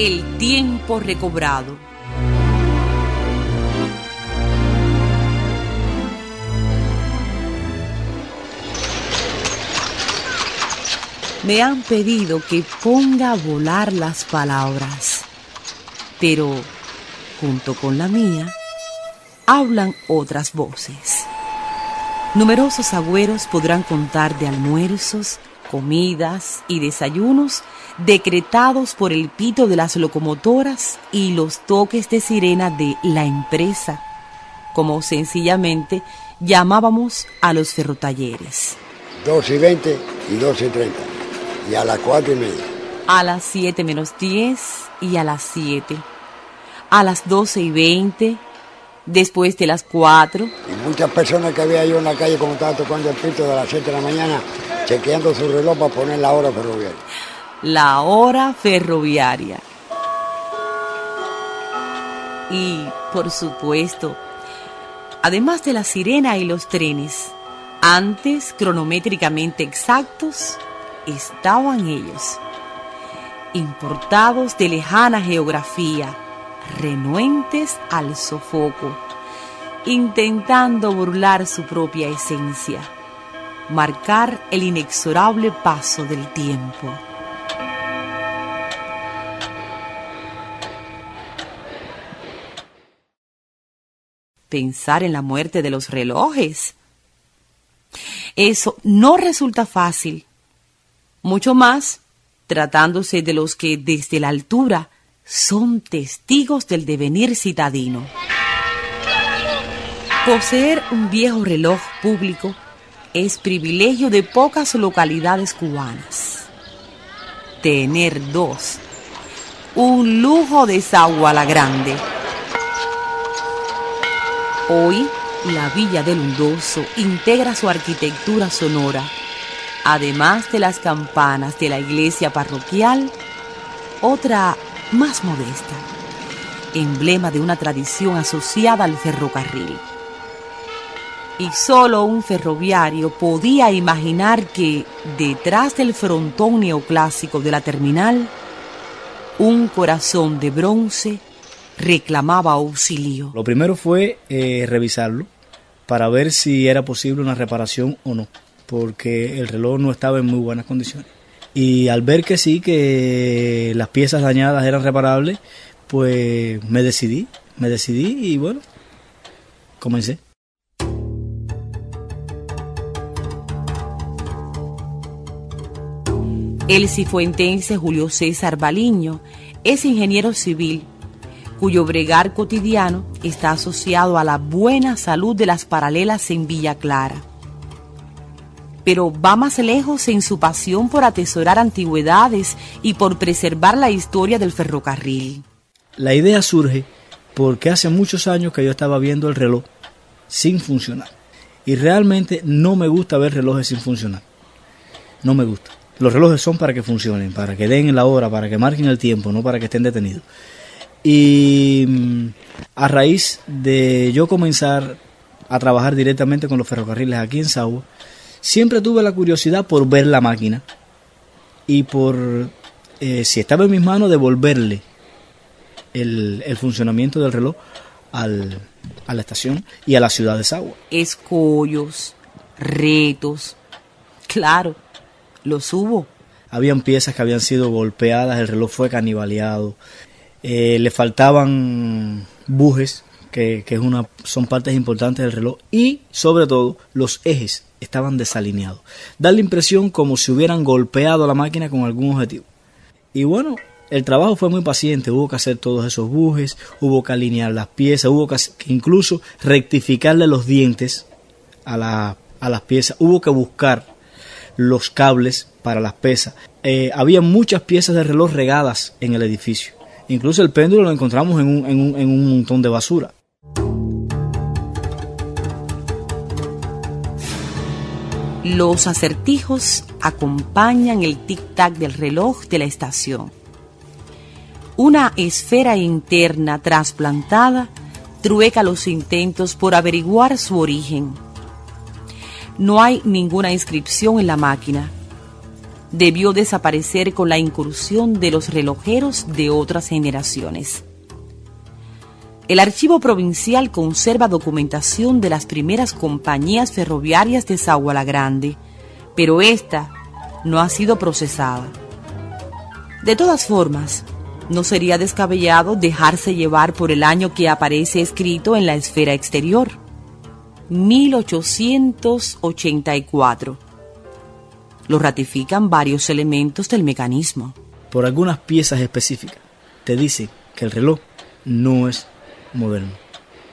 El tiempo recobrado. Me han pedido que ponga a volar las palabras, pero junto con la mía hablan otras voces. Numerosos agüeros podrán contar de almuerzos, comidas y desayunos decretados por el pito de las locomotoras y los toques de sirena de la empresa, como sencillamente llamábamos a los ferrotalleres. 2 y 20 y 2 y 30. Y a las 4 y media. A las 7 menos 10 y a las 7. A las 12 y 20, después de las 4. Y muchas personas que había yo en la calle como estaba tocando el pito de las 7 de la mañana, chequeando su reloj para poner la hora ferroviaria. La hora ferroviaria. Y, por supuesto, además de la sirena y los trenes, antes cronométricamente exactos, estaban ellos, importados de lejana geografía, renuentes al sofoco, intentando burlar su propia esencia, marcar el inexorable paso del tiempo. Pensar en la muerte de los relojes. Eso no resulta fácil, mucho más tratándose de los que desde la altura son testigos del devenir citadino. Poseer un viejo reloj público es privilegio de pocas localidades cubanas. Tener dos, un lujo de Sagua la Grande. Hoy, la Villa del Hundoso integra su arquitectura sonora además de las campanas de la iglesia parroquial, otra más modesta, emblema de una tradición asociada al ferrocarril. Y solo un ferroviario podía imaginar que detrás del frontón neoclásico de la terminal, un corazón de bronce reclamaba auxilio. Lo primero fue eh, revisarlo para ver si era posible una reparación o no porque el reloj no estaba en muy buenas condiciones. Y al ver que sí, que las piezas dañadas eran reparables, pues me decidí, me decidí y bueno, comencé. El cifuentense Julio César Baliño es ingeniero civil cuyo bregar cotidiano está asociado a la buena salud de las paralelas en Villa Clara pero va más lejos en su pasión por atesorar antigüedades y por preservar la historia del ferrocarril. La idea surge porque hace muchos años que yo estaba viendo el reloj sin funcionar. Y realmente no me gusta ver relojes sin funcionar. No me gusta. Los relojes son para que funcionen, para que den la hora, para que marquen el tiempo, no para que estén detenidos. Y mm, a raíz de yo comenzar a trabajar directamente con los ferrocarriles aquí en Sagua, siempre tuve la curiosidad por ver la máquina y por, eh, si estaba en mis manos, devolverle el, funcionamiento del reloj a la estación y a la ciudad de Sagua. Escollos, retos, claro, los hubo. Habían piezas que habían sido golpeadas, el reloj fue canibaleado, eh, le faltaban bujes, que, que es una, son partes importantes del reloj, y sobre todo los ejes estaban desalineados. Da la impresión como si hubieran golpeado la máquina con algún objetivo. Y bueno, El trabajo fue muy paciente, hubo que hacer todos esos bujes, hubo que alinear las piezas, hubo que, incluso rectificarle los dientes a, a las piezas, hubo que buscar los cables para las pesas. Eh, había muchas piezas de reloj regadas en el edificio. Incluso el péndulo lo encontramos en un, en un, en un montón de basura. Los acertijos acompañan el tic-tac del reloj de la estación. Una esfera interna trasplantada trueca los intentos por averiguar su origen. No hay ninguna inscripción en la máquina. Debió desaparecer con la incursión de los relojeros de otras generaciones. El archivo provincial conserva documentación de las primeras compañías ferroviarias de Zaguala Grande, pero esta no ha sido procesada. De todas formas, no sería descabellado dejarse llevar por el año que aparece escrito en la esfera exterior, 1884. Lo ratifican varios elementos del mecanismo. Por algunas piezas específicas, te dice que el reloj no es moderno.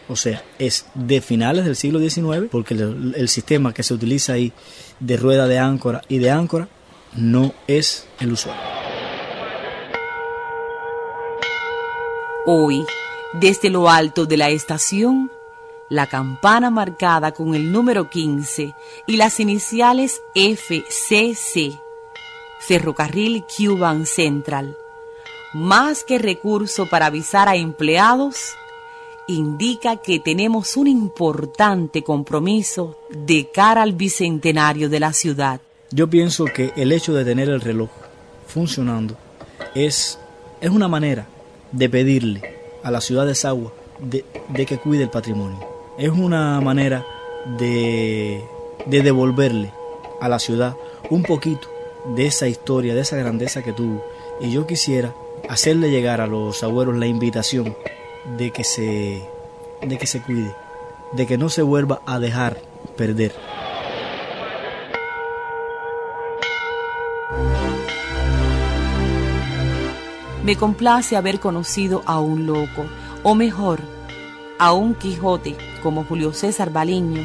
O sea, es de finales del siglo XIX, porque el, sistema que se utiliza ahí de rueda de áncora y de áncora no es el usual. Hoy, desde lo alto de la estación, la campana marcada con el número 15 y las iniciales FCC, Ferrocarril Cuban Central, más que recurso para avisar a empleados, indica que tenemos un importante compromiso de cara al bicentenario de la ciudad. Yo pienso que el hecho de tener el reloj funcionando es, es una manera de pedirle a la ciudad de Sagua de, que cuide el patrimonio. Es una manera de, de devolverle a la ciudad un poquito de esa historia, de esa grandeza que tuvo. Y yo quisiera hacerle llegar a los abuelos la invitación de que se de que se cuide, de que no se vuelva a dejar perder. Me complace haber conocido a un loco, o mejor, a un Quijote como Julio César Baliño,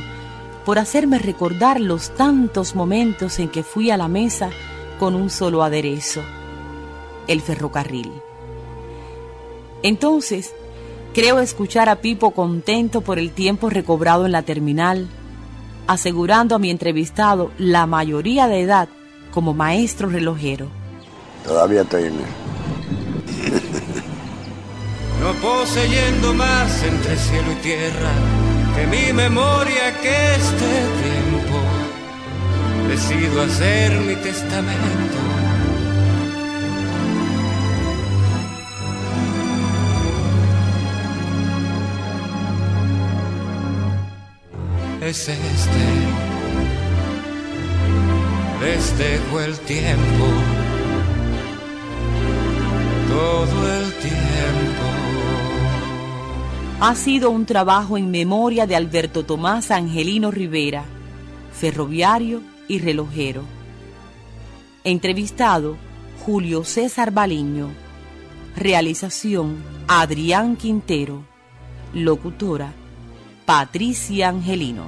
por hacerme recordar los tantos momentos en que fui a la mesa con un solo aderezo, el ferrocarril. Entonces, Creo escuchar a Pipo contento por el tiempo recobrado en la terminal, asegurando a mi entrevistado la mayoría de edad como maestro relojero. Todavía estoy poseyendo más entre cielo y tierra que mi memoria que este tiempo decido hacer mi testamento es este. Les el tiempo, todo el tiempo. Ha sido un trabajo en memoria de Alberto Tomás Angelino Rivera, ferroviario y relojero. Entrevistado Julio César Baliño. Realización Adrián Quintero. Locutora Patricia Angelino.